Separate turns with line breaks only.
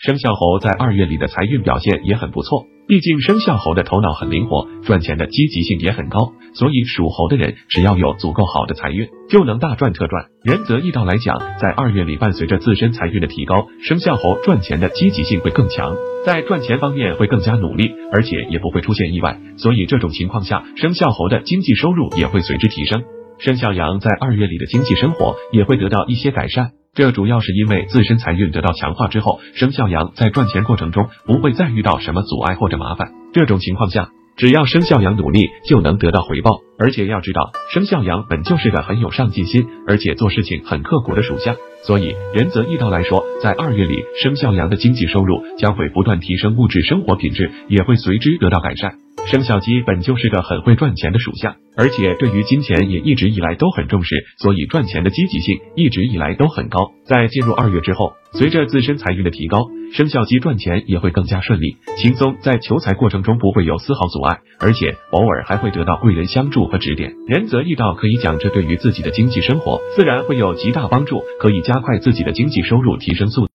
生肖猴在二月里的财运表现也很不错，毕竟生肖猴的头脑很灵活，赚钱的积极性也很高，所以属猴的人只要有足够好的财运，就能大赚特赚。仁泽易道来讲，在二月里伴随着自身财运的提高，生肖猴赚钱的积极性会更强，在赚钱方面会更加努力，而且也不会出现意外，所以这种情况下，生肖猴的经济收入也会随之提升。生肖羊在二月里的经济生活也会得到一些改善。这主要是因为自身财运得到强化之后，生肖羊在赚钱过程中不会再遇到什么阻碍或者麻烦。这种情况下，只要生肖羊努力，就能得到回报。而且要知道，生肖羊本就是个很有上进心，而且做事情很刻苦的属相，所以仁泽易道来说，在二月里，生肖羊的经济收入将会不断提升，物质生活品质也会随之得到改善。生肖鸡本就是个很会赚钱的属相，而且对于金钱也一直以来都很重视，所以赚钱的积极性一直以来都很高。在进入二月之后，随着自身财运的提高，生肖鸡赚钱也会更加顺利、轻松，在求财过程中不会有丝毫阻碍，而且偶尔还会得到贵人相助和指点。仁泽易道可以讲，这对于自己的经济生活自然会有极大帮助，可以加快自己的经济收入提升速度。